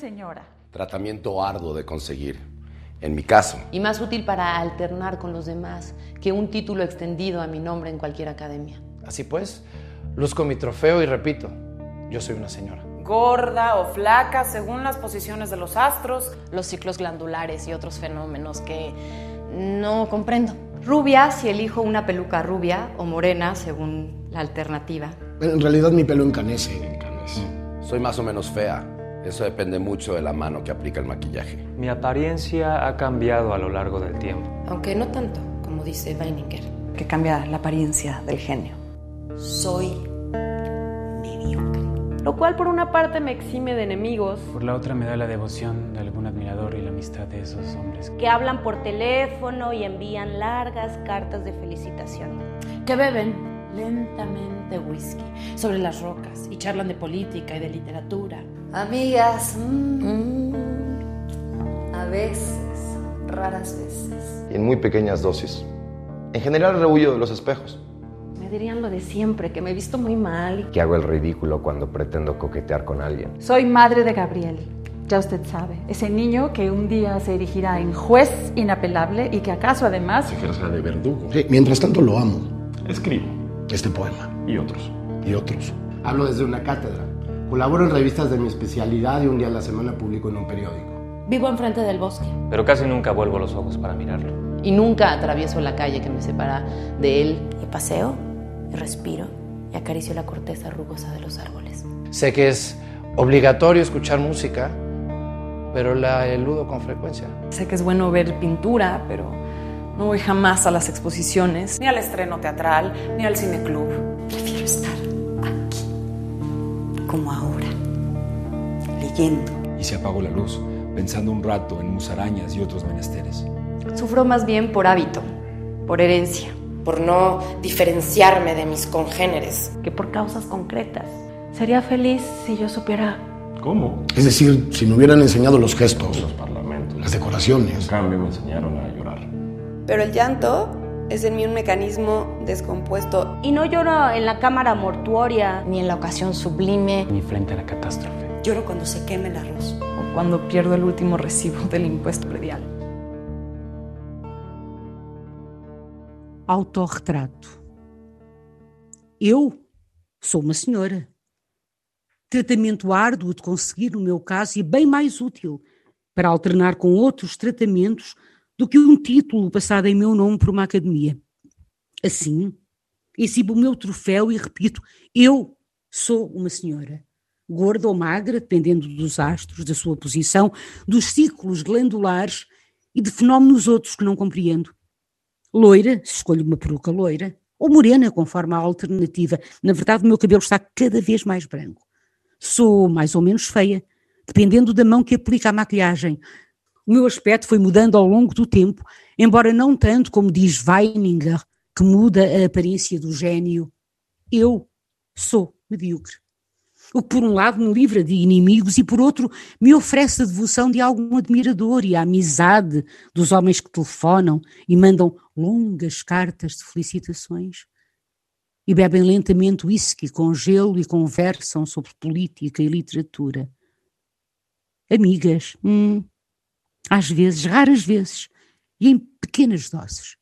Señora. Tratamiento arduo de conseguir. En mi caso. Y más útil para alternar con los demás que un título extendido a mi nombre en cualquier academia. Así pues, luzco mi trofeo y repito, yo soy una señora. Gorda o flaca, según las posiciones de los astros. Los ciclos glandulares y otros fenómenos que no comprendo. Rubia si elijo una peluca rubia o morena según la alternativa. En realidad mi pelo encanece. encanece. Soy más o menos fea. Eso depende mucho de la mano que aplica el maquillaje. Mi apariencia ha cambiado a lo largo del tiempo. Aunque no tanto, como dice Weininger. Que cambia la apariencia del genio. Soy mediocre. Lo cual por una parte me exime de enemigos. Por la otra me da la devoción de algún admirador y la amistad de esos hombres. Que hablan por teléfono y envían largas cartas de felicitación. Que beben lentamente whisky sobre las rocas y charlan de política y de literatura. Amigas, mmm, a veces, raras veces. Y en muy pequeñas dosis. En general rehuyo de los espejos. Me dirían lo de siempre, que me he visto muy mal. Que hago el ridículo cuando pretendo coquetear con alguien. Soy madre de Gabriel. Ya usted sabe, ese niño que un día se erigirá en juez inapelable y que acaso además... Se ejercerá de verdugo. Sí, mientras tanto lo amo. Escribo. Este poema. Y otros. Y otros. Hablo desde una cátedra. Colaboro en revistas de mi especialidad y un día a la semana publico en un periódico. Vivo enfrente del bosque. Pero casi nunca vuelvo los ojos para mirarlo. Y nunca atravieso la calle que me separa de él. Y paseo, y respiro, y acaricio la corteza rugosa de los árboles. Sé que es obligatorio escuchar música, pero la eludo con frecuencia. Sé que es bueno ver pintura, pero no voy jamás a las exposiciones. Ni al estreno teatral, ni al cineclub. Leyendo. Y se apagó la luz, pensando un rato en musarañas y otros menesteres. Sufro más bien por hábito, por herencia. Por no diferenciarme de mis congéneres. Que por causas concretas. Sería feliz si yo supiera ¿Cómo? Es decir, si me hubieran enseñado los gestos, los parlamentos, las decoraciones. En cambio, me enseñaron a llorar. Pero el llanto es en mí un mecanismo descompuesto. Y no lloro en la cámara mortuoria, ni en la ocasión sublime, ni frente a la catástrofe. Lloro cuando se queme el arroz. O cuando pierdo el último recibo del impuesto predial. Autorretrato. Eu sou uma senhora. Tratamento árduo de conseguir, no meu caso, e bem mais útil para alternar com outros tratamentos do que um título passado em meu nome por uma academia. Assim, exibo o meu troféu e repito: eu sou uma senhora. Gorda ou magra, dependendo dos astros, da sua posição, dos ciclos glandulares e de fenómenos outros que não compreendo. Loira, se escolho uma peruca loira, ou morena, conforme a alternativa. Na verdade, o meu cabelo está cada vez mais branco. Sou mais ou menos feia, dependendo da mão que aplica a maquilhagem. O meu aspecto foi mudando ao longo do tempo, embora não tanto como diz Weininger, que muda a aparência do gênio. Eu sou medíocre. O que, por um lado, me livra de inimigos e, por outro, me oferece a devoção de algum admirador e a amizade dos homens que telefonam e mandam longas cartas de felicitações. E bebem lentamente whisky com gelo e conversam sobre política e literatura. Amigas, hum, às vezes, raras vezes, e em pequenas doses.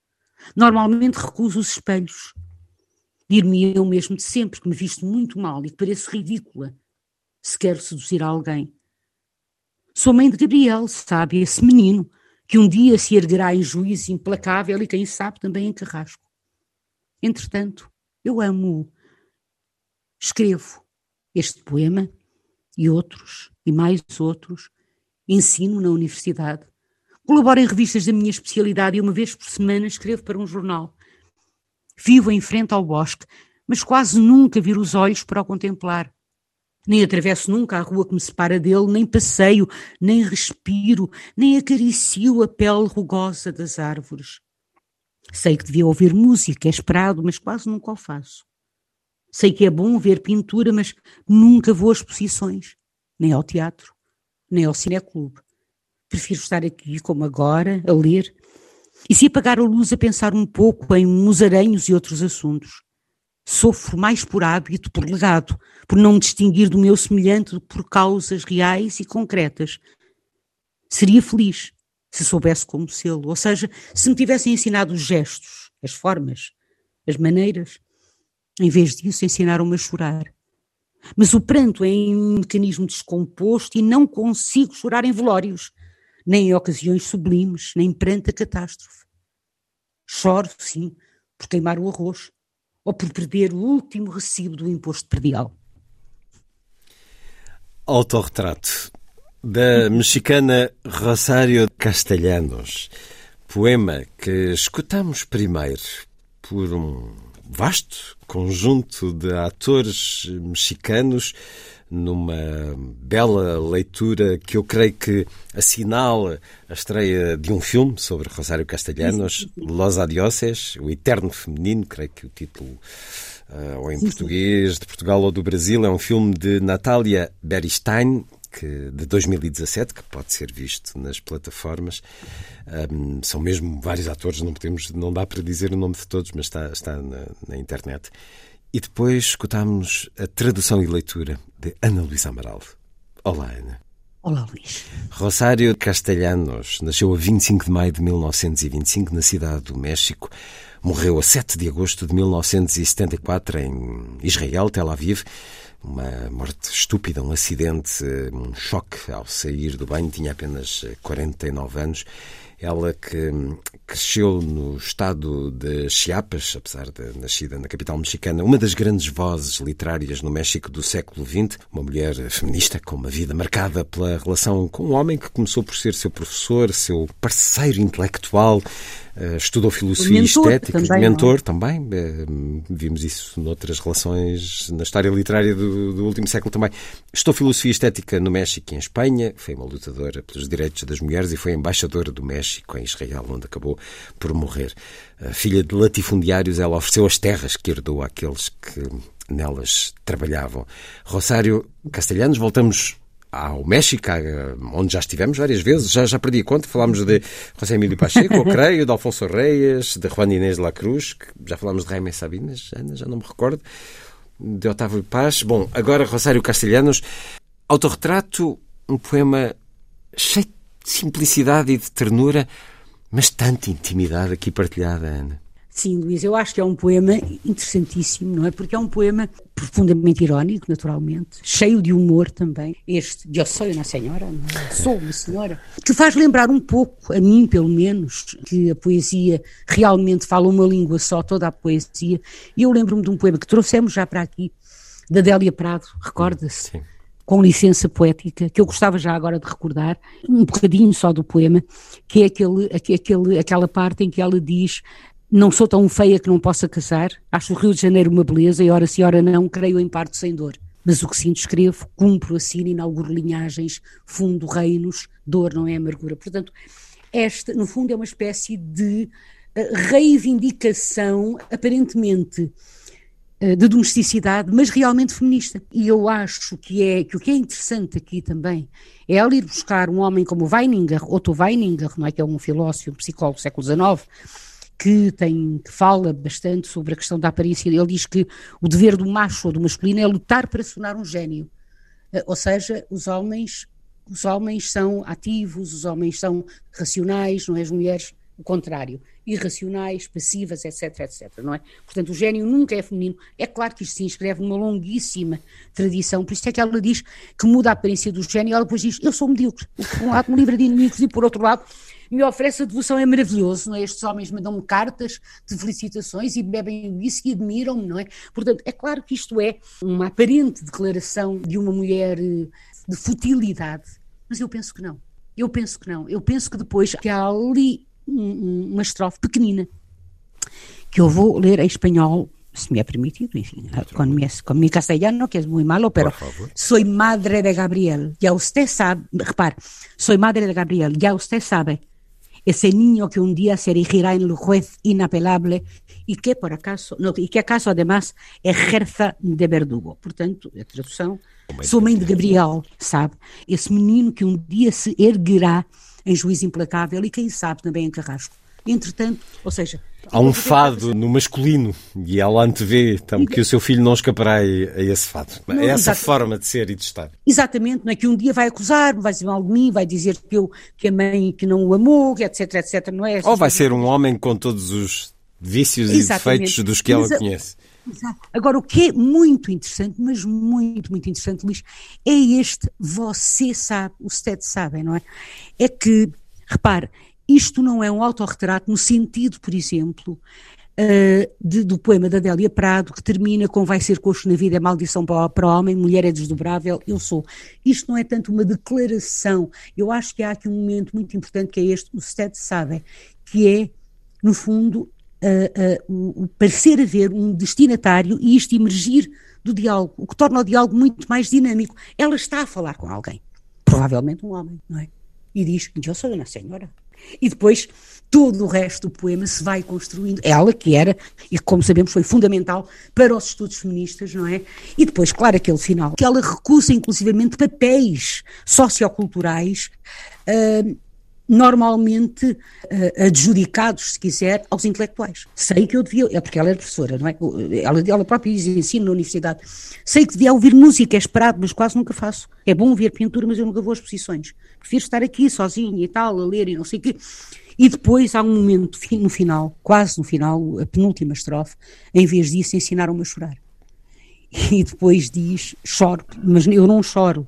Normalmente recuso os espelhos. Dir-me eu mesmo de sempre que me visto muito mal e que pareço ridícula se quero seduzir alguém. Sou mãe de Gabriel, sabe, esse menino que um dia se erguerá em juízo implacável e quem sabe também em carrasco. Entretanto, eu amo-o. Escrevo este poema e outros, e mais outros, ensino na universidade, Colaboro em revistas da minha especialidade e uma vez por semana escrevo para um jornal. Vivo em frente ao bosque, mas quase nunca viro os olhos para o contemplar. Nem atravesso nunca a rua que me separa dele, nem passeio, nem respiro, nem acaricio a pele rugosa das árvores. Sei que devia ouvir música, é esperado, mas quase nunca o faço. Sei que é bom ver pintura, mas nunca vou a exposições, nem ao teatro, nem ao cineclube. Prefiro estar aqui, como agora, a ler, e se apagar a luz a pensar um pouco em musaranhos e outros assuntos. Sofro mais por hábito, por legado, por não me distinguir do meu semelhante por causas reais e concretas. Seria feliz se soubesse como sê-lo, ou seja, se me tivessem ensinado os gestos, as formas, as maneiras. Em vez disso, ensinaram-me a chorar. Mas o pranto é um mecanismo descomposto e não consigo chorar em velórios nem em ocasiões sublimes, nem perante a catástrofe. Choro, sim, por queimar o arroz ou por perder o último recibo do imposto predial. Autorretrato da mexicana Rosário Castellanos, poema que escutamos primeiro por um vasto conjunto de atores mexicanos numa bela leitura que eu creio que assinala a estreia de um filme sobre Rosário Castellanos, Los Adioses, o Eterno Feminino, creio que o título, uh, ou em português, de Portugal ou do Brasil, é um filme de Natália Beristein, que, de 2017, que pode ser visto nas plataformas. Um, são mesmo vários atores, não, podemos, não dá para dizer o nome de todos, mas está, está na, na internet. E depois escutámos a tradução e leitura de Ana Luísa Amaral. Olá, Ana. Olá, Luís. Rosário Castellanos nasceu a 25 de maio de 1925 na cidade do México. Morreu a 7 de agosto de 1974 em Israel, Tel Aviv. Uma morte estúpida, um acidente, um choque ao sair do banho. Tinha apenas 49 anos ela que cresceu no estado de Chiapas, apesar de nascida na capital mexicana, uma das grandes vozes literárias no México do século XX, uma mulher feminista com uma vida marcada pela relação com um homem que começou por ser seu professor, seu parceiro intelectual, Uh, estudou filosofia estética, também, mentor também. Uh, vimos isso noutras relações na história literária do, do, último século também. Estudou filosofia estética no México e em Espanha, foi uma lutadora pelos direitos das mulheres e foi embaixadora do México em Israel, onde acabou por morrer. Uh, filha de latifundiários, ela ofereceu as terras que herdou àqueles que nelas trabalhavam. Rosário Castelhanos, voltamos ao México, onde já estivemos várias vezes, já, já perdi a conta, falámos de José Emílio Pacheco, eu creio, de Alfonso Reyes, de Juan Inês de la Cruz, já falámos de Jaime Sabinas, Ana, já não me recordo, de Otávio Paz. Bom, agora Rosário Castelhanos, autorretrato, um poema cheio simplicidade e de ternura, mas tanta intimidade aqui partilhada, Ana. Sim, Luís, eu acho que é um poema interessantíssimo, não é? Porque é um poema profundamente irónico, naturalmente, cheio de humor também. Este, Eu sou uma senhora, é? sou uma senhora, que faz lembrar um pouco, a mim pelo menos, que a poesia realmente fala uma língua só, toda a poesia. E eu lembro-me de um poema que trouxemos já para aqui, da Délia Prado, recorda-se? Sim com licença poética, que eu gostava já agora de recordar, um bocadinho só do poema, que é aquele, aquele, aquela parte em que ela diz não sou tão feia que não possa casar, acho o Rio de Janeiro uma beleza e ora se ora não, creio em parte sem dor. Mas o que sinto escrevo, cumpro, assino, inauguro linhagens, fundo reinos, dor não é amargura. Portanto, esta, no fundo, é uma espécie de uh, reivindicação, aparentemente, de domesticidade, mas realmente feminista. E eu acho que, é, que o que é interessante aqui também é ela ir buscar um homem como Weininger, Otto Weininger, não é, que é um filósofo, um psicólogo do século XIX, que tem que fala bastante sobre a questão da aparência. Ele diz que o dever do macho ou do masculino é lutar para se tornar um gênio. Eh, ou seja, os homens, os homens são ativos, os homens são racionais, não é? As mulheres o contrário, irracionais, passivas, etc, etc, não é? Portanto, o gênio nunca é feminino. É claro que isto se inscreve numa longuíssima tradição, por isso é que ela diz que muda a aparência do gênio, ela depois diz, eu sou medíocre, por um lado me livra de inimigos e por outro lado me oferece a devoção, é maravilhoso, não é? Estes homens mandam-me cartas de felicitações e bebem isso e admiram-me, não é? Portanto, é claro que isto é uma aparente declaração de uma mulher eh, de futilidade, mas eu penso que não. Eu penso que não. Eu penso que depois que há ali uma estrofe pequenina que eu vou ler em espanhol se me é permitido, enfim, con mi, con mi castellano, que es muy malo, pero soy madre de Gabriel. Ya usted sabe, repare, soy madre de Gabriel, ya usted sabe, ese niño que un día se erigirá en el juez inapelable e que por acaso, no, e que acaso además ejerza de verdugo. Portanto, a tradução, sou mãe de Gabriel, sabe? Esse menino que um dia se erguerá em juízo implacável e quem sabe também em carrasco. Entretanto, ou seja. Há um fado no masculino e ela antevê então, que o seu filho não escapará a esse fado. Não, é essa exatamente. forma de ser e de estar. Exatamente, não é que um dia vai acusar, vai dizer mal de mim, vai dizer que, eu, que a mãe que não o amou, etc, etc, não é? Ou vai ser um homem com todos os vícios exatamente. e defeitos dos que ela Exa conhece. Agora, o que é muito interessante, mas muito, muito interessante, Luís, é este você sabe, o Sted sabe, não é? É que, repare, isto não é um autorretrato no sentido, por exemplo, uh, de, do poema da Adélia Prado, que termina com vai ser coxo na vida, é maldição para, para o homem, mulher é desdobrável, eu sou. Isto não é tanto uma declaração, eu acho que há aqui um momento muito importante que é este, o Sted sabe, que é, no fundo, uh, uh, o parecer haver um destinatário e isto emergir do diálogo, o que torna o diálogo muito mais dinâmico. Ela está a falar com alguém, provavelmente um homem, não é? E diz, eu sou uma senhora. E depois todo o resto do poema se vai construindo. Ela que era, e como sabemos foi fundamental para os estudos feministas, não é? E depois, claro, aquele final, que ela recusa inclusivamente papéis socioculturais uh, normalmente uh, adjudicados, se quiser, aos intelectuais. Sei que eu devia, é porque ela é professora, não é? Ela, ela própria diz ensino na universidade. Sei que devia ouvir música, é esperado, mas quase nunca faço. É bom ver pintura, mas eu nunca vou às exposições. Prefiro estar aqui sozinha e tal, a ler e não sei o quê. E depois há um momento no final, quase no final, a penúltima estrofe, em vez disso ensinaram-me a chorar. E depois diz, choro, mas eu não choro,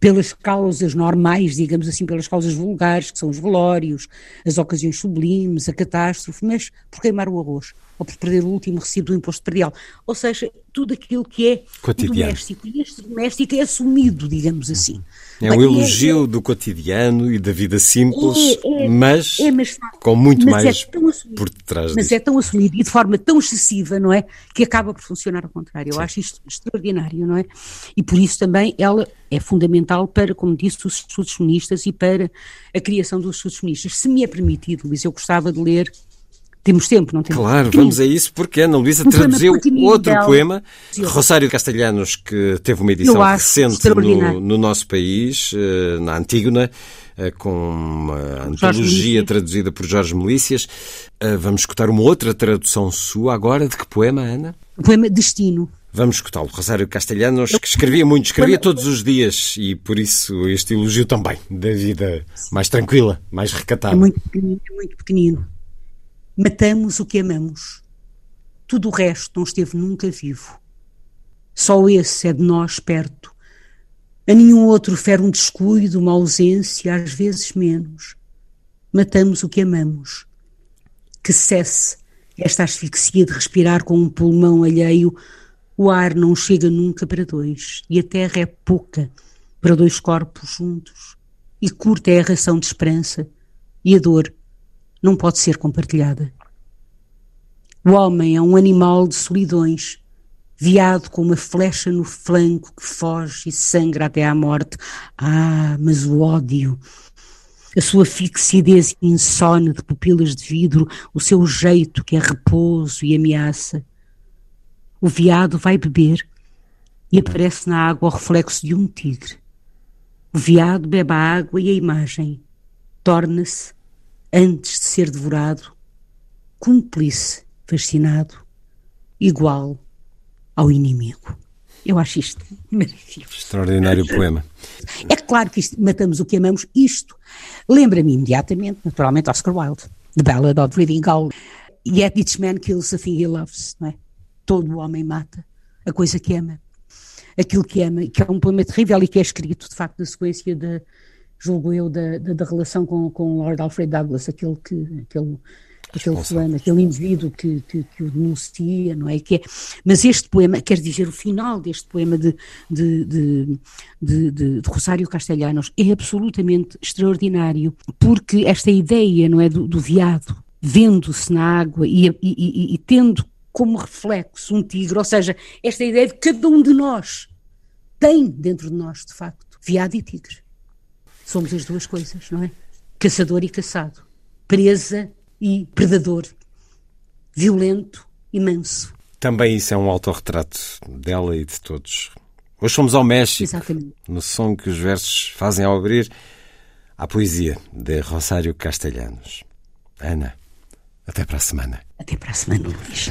pelas causas normais, digamos assim, pelas causas vulgares, que são os velórios, as ocasiões sublimes, a catástrofe, mas por queimar o arroz, ou por perder o último recibo do imposto predial. Ou seja, tudo aquilo que é cotidiano. doméstico. E este doméstico é assumido, digamos assim. É um elogio é, do cotidiano e da vida simples, é, é, mas, é, mas, com muito mas é mais por detrás Mas disso. é tão assumido e de forma tão excessiva, não é? Que acaba por funcionar ao contrário. Eu Sim. acho isto extraordinário, não é? E por isso também ela é fundamental para, como disse, os estudos feministas e para a criação dos estudos feministas. Se me é permitido, Luís, eu gostava de ler temos tempo, não temos Claro, vamos a isso, porque Ana Luísa um traduziu outro dela. poema, Rosário Castelhanos, que teve uma edição recente no, no, nosso país, eh, na Antígona, eh, com uma antologia traduzida por Jorge Melícias. Eh, vamos escutar uma outra tradução sua agora. De que poema, Ana? O poema Destino. Vamos escutá-lo. Rosário Castelhanos, que escrevia muito, escrevia todos os dias e por isso este elogio também da vida mais tranquila, mais recatada. É muito pequenino, é muito pequenino. Matamos o que amamos. Tudo o resto não esteve nunca vivo. Só esse é de nós perto. A nenhum outro fere um descuido, uma ausência, às vezes menos. Matamos o que amamos. Que cesse esta asfixia de respirar com um pulmão alheio. O ar não chega nunca para dois, e a terra é pouca para dois corpos juntos. E curta é a ração de esperança, e a dor não pode ser compartilhada. O homem é um animal de solidões, viado com uma flecha no flanco que foge e sangra até à morte. Ah, mas o ódio, a sua fixidez insone de pupilas de vidro, o seu jeito que é repouso e ameaça. O veado vai beber e aparece na água o reflexo de um tigre. O veado bebe a água e a imagem torna-se antes de ser devorado, cúmplice, fascinado, igual ao inimigo. Eu acho isto maravilhoso. Extraordinário poema. É claro que isto, matamos o que amamos. Isto lembra-me imediatamente, naturalmente, Oscar Wilde, The Ballad of Reading Gaul. Yet each man kills the thing he loves, não é? Todo o homem mata a coisa que ama. Aquilo que ama, que é um poema terrível e que é escrito, de facto, na sequência de, julgo eu, da, da, da relação com, com Lord Alfred Douglas, aquele que. Aquele, aquele fulano, aquele indivíduo que, que, que, o denuncia, não é? Que é? Mas este poema, quer dizer, o final deste poema de, de, de, de, de, Rosário Castellanos é absolutamente extraordinário, porque esta ideia, não é, do, do veado vendo-se na água e, e, e, e tendo como reflexo um tigre, ou seja, esta ideia de cada um de nós tem dentro de nós, de facto, veado e tigre. Somos as duas coisas, não é? Caçador e caçado, presa e predador, violento e manso. Também isso é um autorretrato dela e de todos. Hoje fomos ao México, Exatamente. no som que os versos fazem ao abrir a poesia de Rosário Castellanos. Ana, até para a semana. Até para a semana, Luís.